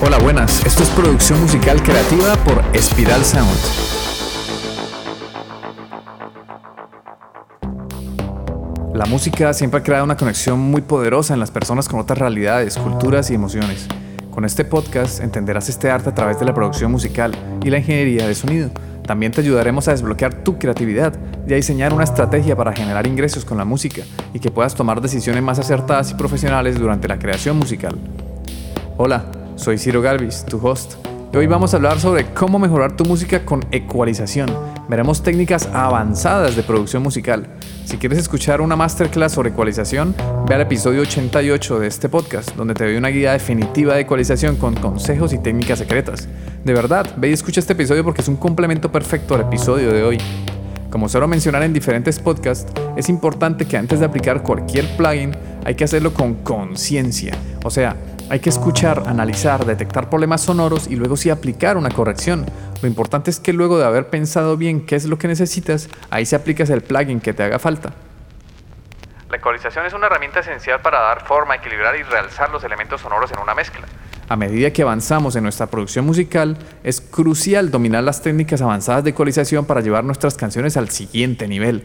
Hola, buenas. Esto es producción musical creativa por Espiral Sound. La música siempre ha creado una conexión muy poderosa en las personas con otras realidades, culturas y emociones. Con este podcast entenderás este arte a través de la producción musical y la ingeniería de sonido. También te ayudaremos a desbloquear tu creatividad y a diseñar una estrategia para generar ingresos con la música y que puedas tomar decisiones más acertadas y profesionales durante la creación musical. Hola, soy Ciro Galvis, tu host, hoy vamos a hablar sobre cómo mejorar tu música con ecualización. Veremos técnicas avanzadas de producción musical. Si quieres escuchar una masterclass sobre ecualización, ve al episodio 88 de este podcast, donde te doy una guía definitiva de ecualización con consejos y técnicas secretas. De verdad, ve y escucha este episodio porque es un complemento perfecto al episodio de hoy. Como suelo mencionar en diferentes podcasts, es importante que antes de aplicar cualquier plugin hay que hacerlo con conciencia. O sea, hay que escuchar, analizar, detectar problemas sonoros y luego sí aplicar una corrección. Lo importante es que luego de haber pensado bien qué es lo que necesitas, ahí se aplicas el plugin que te haga falta. La ecualización es una herramienta esencial para dar forma, equilibrar y realzar los elementos sonoros en una mezcla. A medida que avanzamos en nuestra producción musical, es crucial dominar las técnicas avanzadas de ecualización para llevar nuestras canciones al siguiente nivel.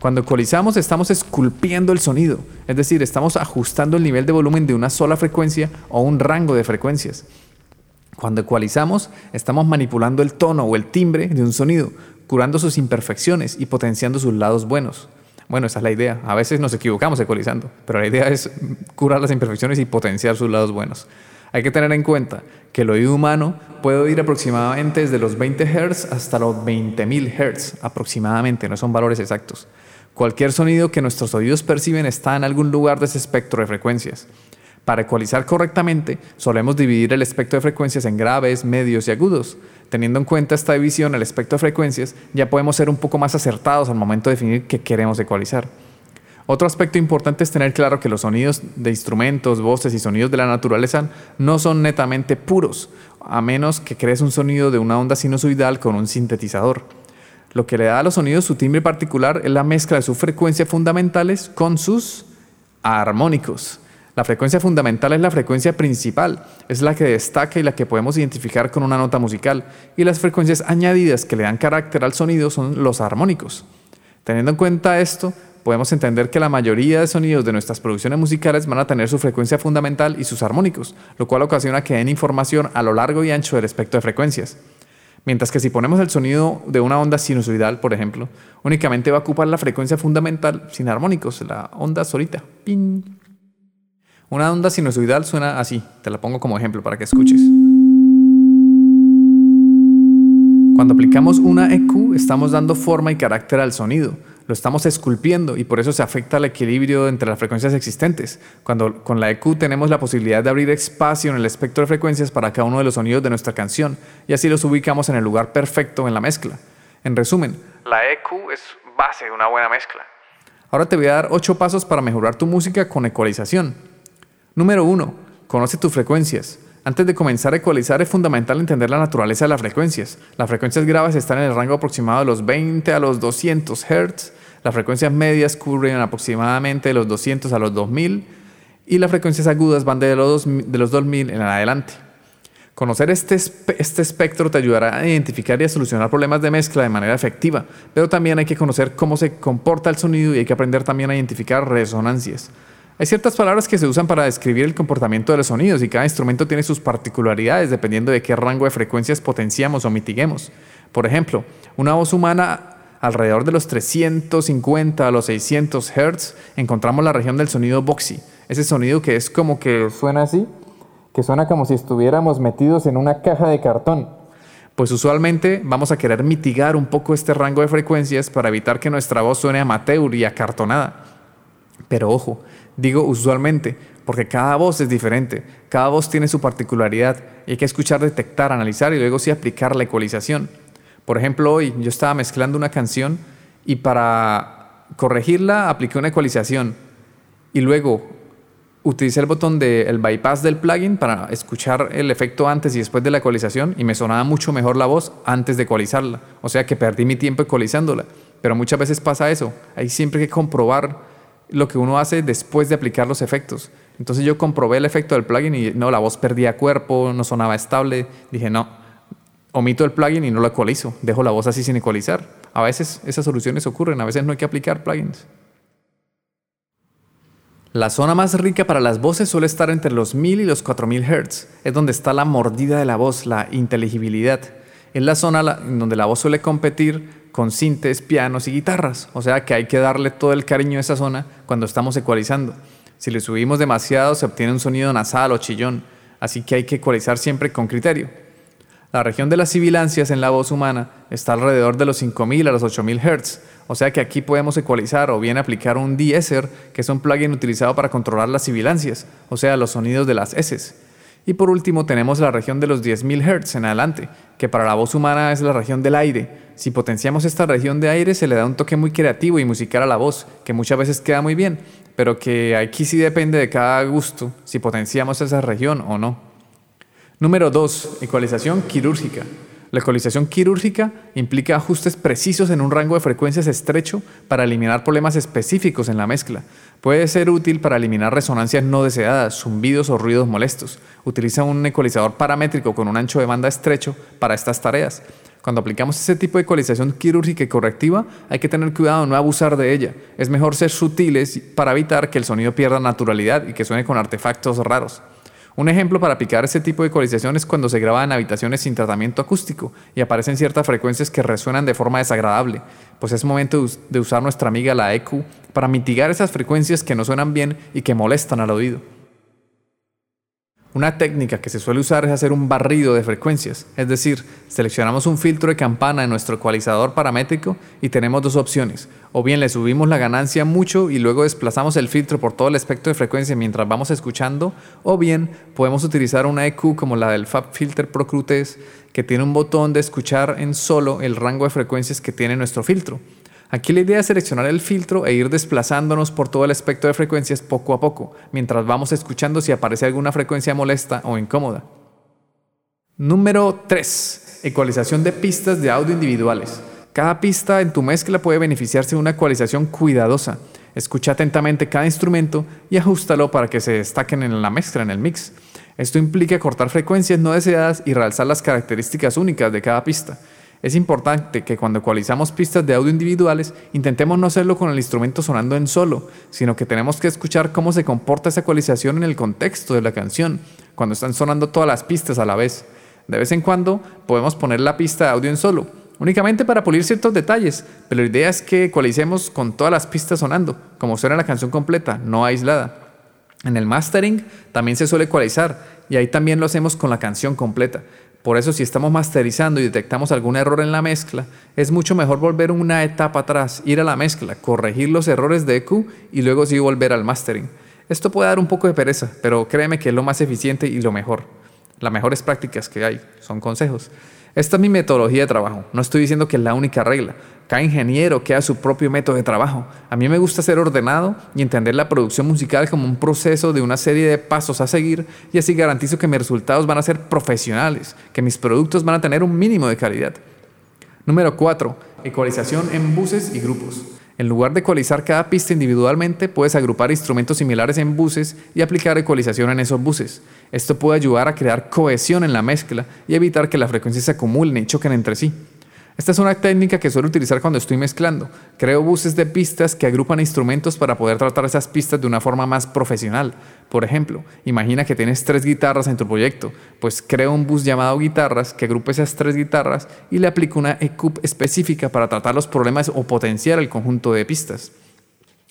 Cuando ecualizamos estamos esculpiendo el sonido, es decir, estamos ajustando el nivel de volumen de una sola frecuencia o un rango de frecuencias. Cuando ecualizamos estamos manipulando el tono o el timbre de un sonido, curando sus imperfecciones y potenciando sus lados buenos. Bueno, esa es la idea. A veces nos equivocamos ecualizando, pero la idea es curar las imperfecciones y potenciar sus lados buenos. Hay que tener en cuenta que el oído humano puede oír aproximadamente desde los 20 Hz hasta los 20.000 Hz, aproximadamente, no son valores exactos. Cualquier sonido que nuestros oídos perciben está en algún lugar de ese espectro de frecuencias. Para ecualizar correctamente, solemos dividir el espectro de frecuencias en graves, medios y agudos. Teniendo en cuenta esta división, el espectro de frecuencias, ya podemos ser un poco más acertados al momento de definir qué queremos ecualizar. Otro aspecto importante es tener claro que los sonidos de instrumentos, voces y sonidos de la naturaleza no son netamente puros, a menos que crees un sonido de una onda sinusoidal con un sintetizador. Lo que le da a los sonidos su timbre particular es la mezcla de sus frecuencias fundamentales con sus armónicos. La frecuencia fundamental es la frecuencia principal, es la que destaca y la que podemos identificar con una nota musical, y las frecuencias añadidas que le dan carácter al sonido son los armónicos. Teniendo en cuenta esto, podemos entender que la mayoría de sonidos de nuestras producciones musicales van a tener su frecuencia fundamental y sus armónicos, lo cual ocasiona que den información a lo largo y ancho del espectro de frecuencias. Mientras que si ponemos el sonido de una onda sinusoidal, por ejemplo, únicamente va a ocupar la frecuencia fundamental sin armónicos, la onda solita. Una onda sinusoidal suena así, te la pongo como ejemplo para que escuches. Cuando aplicamos una EQ, estamos dando forma y carácter al sonido lo estamos esculpiendo y por eso se afecta el equilibrio entre las frecuencias existentes. Cuando con la EQ tenemos la posibilidad de abrir espacio en el espectro de frecuencias para cada uno de los sonidos de nuestra canción y así los ubicamos en el lugar perfecto en la mezcla. En resumen, la EQ es base de una buena mezcla. Ahora te voy a dar 8 pasos para mejorar tu música con ecualización. Número 1. Conoce tus frecuencias. Antes de comenzar a ecualizar es fundamental entender la naturaleza de las frecuencias. Las frecuencias graves están en el rango aproximado de los 20 a los 200 Hz, las frecuencias medias cubren aproximadamente de los 200 a los 2000 y las frecuencias agudas van de los, de los 2000 en adelante. Conocer este, este espectro te ayudará a identificar y a solucionar problemas de mezcla de manera efectiva, pero también hay que conocer cómo se comporta el sonido y hay que aprender también a identificar resonancias. Hay ciertas palabras que se usan para describir el comportamiento de los sonidos y cada instrumento tiene sus particularidades dependiendo de qué rango de frecuencias potenciamos o mitiguemos. Por ejemplo, una voz humana alrededor de los 350 a los 600 Hz encontramos la región del sonido boxy, ese sonido que es como que suena así, que suena como si estuviéramos metidos en una caja de cartón. Pues usualmente vamos a querer mitigar un poco este rango de frecuencias para evitar que nuestra voz suene amateur y acartonada. Pero ojo, digo usualmente, porque cada voz es diferente, cada voz tiene su particularidad y hay que escuchar, detectar, analizar y luego sí aplicar la ecualización. Por ejemplo, hoy yo estaba mezclando una canción y para corregirla apliqué una ecualización y luego utilicé el botón del bypass del plugin para escuchar el efecto antes y después de la ecualización y me sonaba mucho mejor la voz antes de ecualizarla. O sea que perdí mi tiempo ecualizándola. Pero muchas veces pasa eso. Hay siempre que comprobar lo que uno hace después de aplicar los efectos. Entonces yo comprobé el efecto del plugin y no, la voz perdía cuerpo, no sonaba estable. Dije, no, omito el plugin y no lo ecualizo, dejo la voz así sin ecualizar. A veces esas soluciones ocurren, a veces no hay que aplicar plugins. La zona más rica para las voces suele estar entre los 1000 y los 4000 Hz. Es donde está la mordida de la voz, la inteligibilidad. Es la zona en donde la voz suele competir con sintes, pianos y guitarras. O sea que hay que darle todo el cariño a esa zona cuando estamos ecualizando. Si le subimos demasiado se obtiene un sonido nasal o chillón, así que hay que ecualizar siempre con criterio. La región de las sibilancias en la voz humana está alrededor de los 5000 a los 8000 Hz, o sea que aquí podemos ecualizar o bien aplicar un de-esser, que es un plugin utilizado para controlar las sibilancias, o sea, los sonidos de las S. Y por último tenemos la región de los 10.000 Hz en adelante, que para la voz humana es la región del aire. Si potenciamos esta región de aire se le da un toque muy creativo y musical a la voz, que muchas veces queda muy bien, pero que aquí sí depende de cada gusto si potenciamos esa región o no. Número 2. Ecualización quirúrgica. La ecualización quirúrgica implica ajustes precisos en un rango de frecuencias estrecho para eliminar problemas específicos en la mezcla. Puede ser útil para eliminar resonancias no deseadas, zumbidos o ruidos molestos. Utiliza un ecualizador paramétrico con un ancho de banda estrecho para estas tareas. Cuando aplicamos ese tipo de ecualización quirúrgica y correctiva, hay que tener cuidado no abusar de ella. Es mejor ser sutiles para evitar que el sonido pierda naturalidad y que suene con artefactos raros. Un ejemplo para aplicar ese tipo de ecualización es cuando se graba en habitaciones sin tratamiento acústico y aparecen ciertas frecuencias que resuenan de forma desagradable, pues es momento de usar nuestra amiga la EQ para mitigar esas frecuencias que no suenan bien y que molestan al oído. Una técnica que se suele usar es hacer un barrido de frecuencias, es decir, seleccionamos un filtro de campana en nuestro ecualizador paramétrico y tenemos dos opciones, o bien le subimos la ganancia mucho y luego desplazamos el filtro por todo el espectro de frecuencia mientras vamos escuchando, o bien podemos utilizar una EQ como la del Fab Filter Pro Crutes que tiene un botón de escuchar en solo el rango de frecuencias que tiene nuestro filtro. Aquí la idea es seleccionar el filtro e ir desplazándonos por todo el espectro de frecuencias poco a poco, mientras vamos escuchando si aparece alguna frecuencia molesta o incómoda. Número 3. Ecualización de pistas de audio individuales. Cada pista en tu mezcla puede beneficiarse de una ecualización cuidadosa. Escucha atentamente cada instrumento y ajustalo para que se destaquen en la mezcla, en el mix. Esto implica cortar frecuencias no deseadas y realzar las características únicas de cada pista. Es importante que cuando ecualizamos pistas de audio individuales intentemos no hacerlo con el instrumento sonando en solo, sino que tenemos que escuchar cómo se comporta esa ecualización en el contexto de la canción, cuando están sonando todas las pistas a la vez. De vez en cuando podemos poner la pista de audio en solo, únicamente para pulir ciertos detalles, pero la idea es que ecualicemos con todas las pistas sonando, como suena la canción completa, no aislada. En el mastering también se suele ecualizar y ahí también lo hacemos con la canción completa. Por eso si estamos masterizando y detectamos algún error en la mezcla, es mucho mejor volver una etapa atrás, ir a la mezcla, corregir los errores de EQ y luego sí volver al mastering. Esto puede dar un poco de pereza, pero créeme que es lo más eficiente y lo mejor. Las mejores prácticas que hay son consejos. Esta es mi metodología de trabajo. No estoy diciendo que es la única regla. Cada ingeniero crea su propio método de trabajo. A mí me gusta ser ordenado y entender la producción musical como un proceso de una serie de pasos a seguir y así garantizo que mis resultados van a ser profesionales, que mis productos van a tener un mínimo de calidad. Número 4. Ecualización en buses y grupos. En lugar de ecualizar cada pista individualmente, puedes agrupar instrumentos similares en buses y aplicar ecualización en esos buses. Esto puede ayudar a crear cohesión en la mezcla y evitar que las frecuencias se acumulen y choquen entre sí. Esta es una técnica que suelo utilizar cuando estoy mezclando. Creo buses de pistas que agrupan instrumentos para poder tratar esas pistas de una forma más profesional. Por ejemplo, imagina que tienes tres guitarras en tu proyecto, pues creo un bus llamado guitarras que agrupe esas tres guitarras y le aplico una ECUP específica para tratar los problemas o potenciar el conjunto de pistas.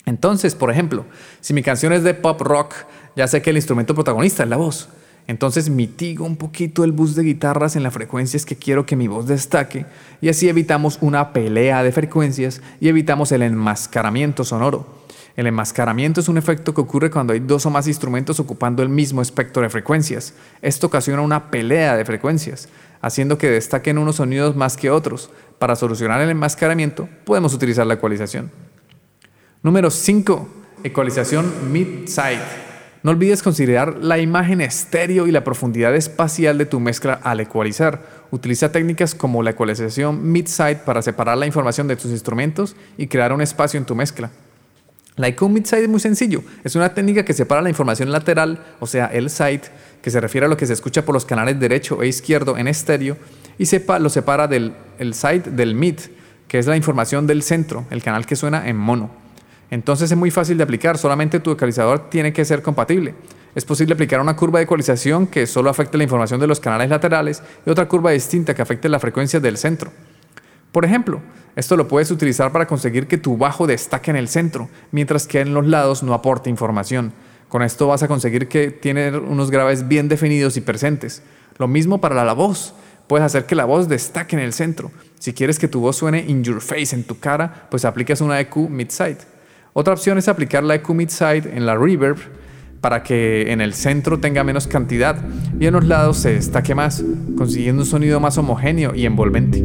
Entonces, por ejemplo, si mi canción es de pop rock, ya sé que el instrumento protagonista es la voz. Entonces mitigo un poquito el bus de guitarras en las frecuencias que quiero que mi voz destaque y así evitamos una pelea de frecuencias y evitamos el enmascaramiento sonoro. El enmascaramiento es un efecto que ocurre cuando hay dos o más instrumentos ocupando el mismo espectro de frecuencias. Esto ocasiona una pelea de frecuencias, haciendo que destaquen unos sonidos más que otros. Para solucionar el enmascaramiento podemos utilizar la ecualización. Número 5. Ecualización mid-side. No olvides considerar la imagen estéreo y la profundidad espacial de tu mezcla al ecualizar. Utiliza técnicas como la ecualización mid-side para separar la información de tus instrumentos y crear un espacio en tu mezcla. La EQ mid-side es muy sencillo. Es una técnica que separa la información lateral, o sea, el side, que se refiere a lo que se escucha por los canales derecho e izquierdo en estéreo, y lo separa del el side del mid, que es la información del centro, el canal que suena en mono. Entonces es muy fácil de aplicar, solamente tu ecualizador tiene que ser compatible. Es posible aplicar una curva de ecualización que solo afecte la información de los canales laterales y otra curva distinta que afecte la frecuencia del centro. Por ejemplo, esto lo puedes utilizar para conseguir que tu bajo destaque en el centro, mientras que en los lados no aporte información. Con esto vas a conseguir que tiene unos graves bien definidos y presentes. Lo mismo para la voz. Puedes hacer que la voz destaque en el centro. Si quieres que tu voz suene in your face, en tu cara, pues aplicas una EQ mid-side. Otra opción es aplicar la EQ mid-side en la reverb para que en el centro tenga menos cantidad y en los lados se destaque más, consiguiendo un sonido más homogéneo y envolvente.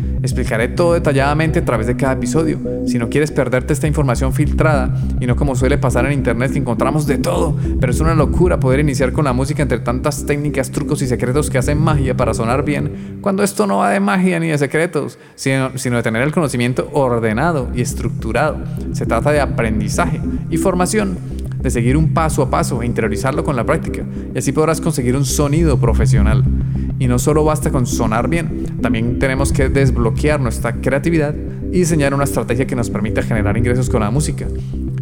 Explicaré todo detalladamente a través de cada episodio. Si no quieres perderte esta información filtrada y no como suele pasar en internet que encontramos de todo, pero es una locura poder iniciar con la música entre tantas técnicas, trucos y secretos que hacen magia para sonar bien, cuando esto no va de magia ni de secretos, sino, de tener el conocimiento ordenado y estructurado. Se trata de aprendizaje y formación de seguir un paso a paso e interiorizarlo con la práctica, y así podrás conseguir un sonido profesional. Y no solo basta con sonar bien, también tenemos que desbloquear nuestra creatividad y diseñar una estrategia que nos permita generar ingresos con la música.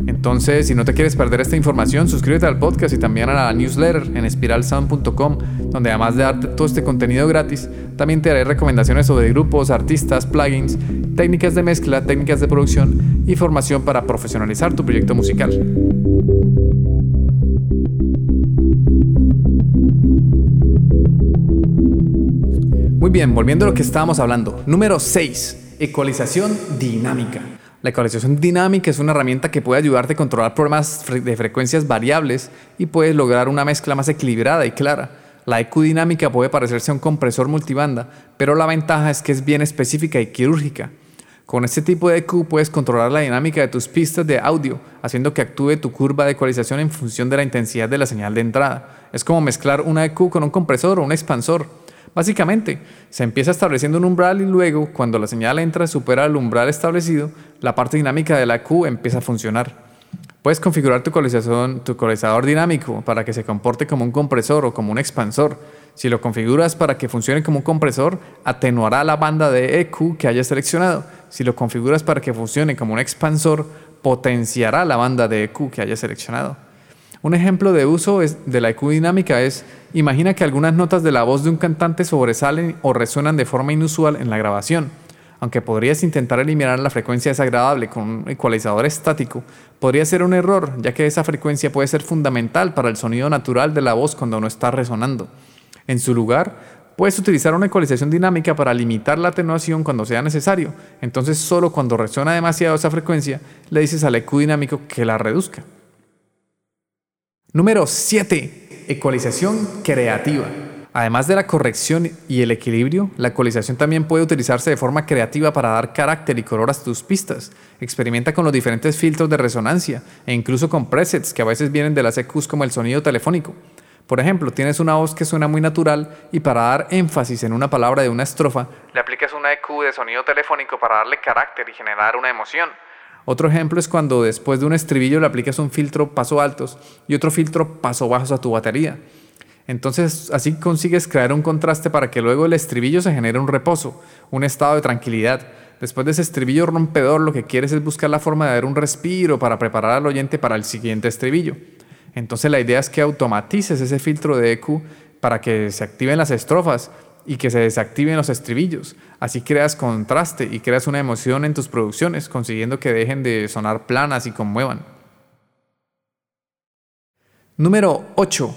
Entonces, si no te quieres perder esta información, suscríbete al podcast y también a la newsletter en espiralsound.com, donde además de darte todo este contenido gratis, también te haré recomendaciones sobre grupos, artistas, plugins, técnicas de mezcla, técnicas de producción y formación para profesionalizar tu proyecto musical. Muy bien, volviendo a lo que estábamos hablando. Número 6. Ecualización dinámica. La ecualización dinámica es una herramienta que puede ayudarte a controlar problemas de frecuencias variables y puedes lograr una mezcla más equilibrada y clara. La EQ dinámica puede parecerse a un compresor multibanda, pero la ventaja es que es bien específica y quirúrgica. Con este tipo de EQ puedes controlar la dinámica de tus pistas de audio, haciendo que actúe tu curva de ecualización en función de la intensidad de la señal de entrada. Es como mezclar una EQ con un compresor o un expansor. Básicamente, se empieza estableciendo un umbral y luego, cuando la señal entra y supera el umbral establecido, la parte dinámica de la Q empieza a funcionar. Puedes configurar tu tu ecualizador dinámico para que se comporte como un compresor o como un expansor. Si lo configuras para que funcione como un compresor, atenuará la banda de EQ que hayas seleccionado. Si lo configuras para que funcione como un expansor, potenciará la banda de EQ que hayas seleccionado. Un ejemplo de uso de la EQ dinámica es, imagina que algunas notas de la voz de un cantante sobresalen o resuenan de forma inusual en la grabación. Aunque podrías intentar eliminar la frecuencia desagradable con un ecualizador estático, podría ser un error, ya que esa frecuencia puede ser fundamental para el sonido natural de la voz cuando no está resonando. En su lugar, puedes utilizar una ecualización dinámica para limitar la atenuación cuando sea necesario. Entonces, solo cuando resuena demasiado esa frecuencia, le dices al EQ dinámico que la reduzca. Número 7. Ecualización creativa. Además de la corrección y el equilibrio, la ecualización también puede utilizarse de forma creativa para dar carácter y color a tus pistas. Experimenta con los diferentes filtros de resonancia e incluso con presets que a veces vienen de las EQs como el sonido telefónico. Por ejemplo, tienes una voz que suena muy natural y para dar énfasis en una palabra de una estrofa, le aplicas una EQ de sonido telefónico para darle carácter y generar una emoción. Otro ejemplo es cuando después de un estribillo le aplicas un filtro paso altos y otro filtro paso bajos a tu batería. Entonces así consigues crear un contraste para que luego el estribillo se genere un reposo, un estado de tranquilidad. Después de ese estribillo rompedor lo que quieres es buscar la forma de dar un respiro para preparar al oyente para el siguiente estribillo. Entonces la idea es que automatices ese filtro de EQ para que se activen las estrofas y que se desactiven los estribillos. Así creas contraste y creas una emoción en tus producciones, consiguiendo que dejen de sonar planas y conmuevan. Número 8.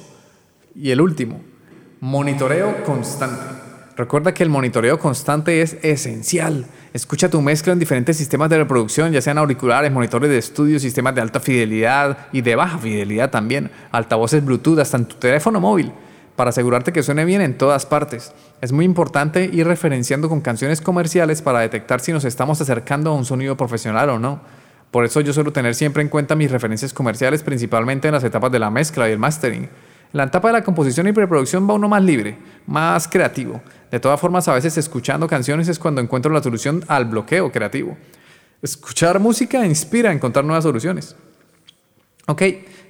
Y el último. Monitoreo constante. Recuerda que el monitoreo constante es esencial. Escucha tu mezcla en diferentes sistemas de reproducción, ya sean auriculares, monitores de estudio, sistemas de alta fidelidad y de baja fidelidad también, altavoces Bluetooth, hasta en tu teléfono móvil, para asegurarte que suene bien en todas partes. Es muy importante ir referenciando con canciones comerciales para detectar si nos estamos acercando a un sonido profesional o no. Por eso yo suelo tener siempre en cuenta mis referencias comerciales, principalmente en las etapas de la mezcla y el mastering. En la etapa de la composición y preproducción va uno más libre, más creativo. De todas formas, a veces escuchando canciones es cuando encuentro la solución al bloqueo creativo. Escuchar música inspira a encontrar nuevas soluciones. Ok,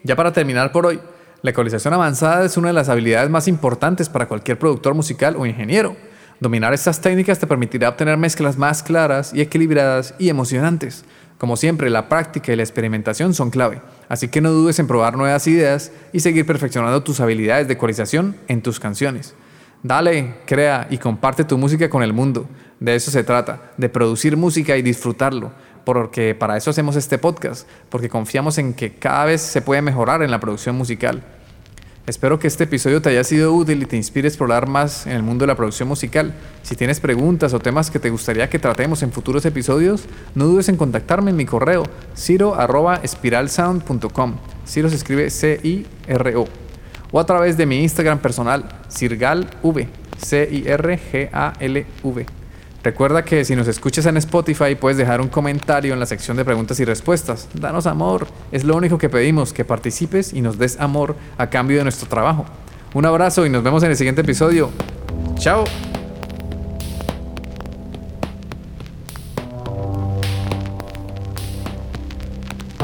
ya para terminar por hoy, la ecualización avanzada es una de las habilidades más importantes para cualquier productor musical o ingeniero. Dominar estas técnicas te permitirá obtener mezclas más claras y equilibradas y emocionantes. Como siempre, la práctica y la experimentación son clave, así que no dudes en probar nuevas ideas y seguir perfeccionando tus habilidades de ecualización en tus canciones. Dale, crea y comparte tu música con el mundo. De eso se trata, de producir música y disfrutarlo, porque para eso hacemos este podcast, porque confiamos en que cada vez se puede mejorar en la producción musical. Espero que este episodio te haya sido útil y te inspire a explorar más en el mundo de la producción musical. Si tienes preguntas o temas que te gustaría que tratemos en futuros episodios, no dudes en contactarme en mi correo ciro.espiralsound.com. Ciro se escribe C-I-R-O. O a través de mi Instagram personal, cirgalv, C-I-R-G-A-L-V. Recuerda que si nos escuchas en Spotify puedes dejar un comentario en la sección de preguntas y respuestas. Danos amor, es lo único que pedimos, que participes y nos des amor a cambio de nuestro trabajo. Un abrazo y nos vemos en el siguiente episodio. Chao.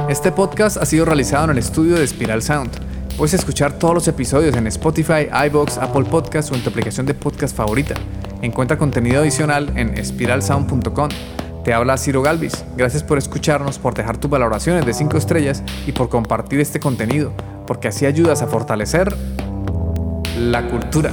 Este podcast ha sido realizado en el estudio de Spiral Sound. Puedes escuchar todos los episodios en Spotify, iBox, Apple Podcasts o en tu aplicación de podcast favorita. Encuentra contenido adicional en espiralsound.com. Te habla Ciro Galvis. Gracias por escucharnos, por dejar tus valoraciones de 5 estrellas y por compartir este contenido, porque así ayudas a fortalecer la cultura.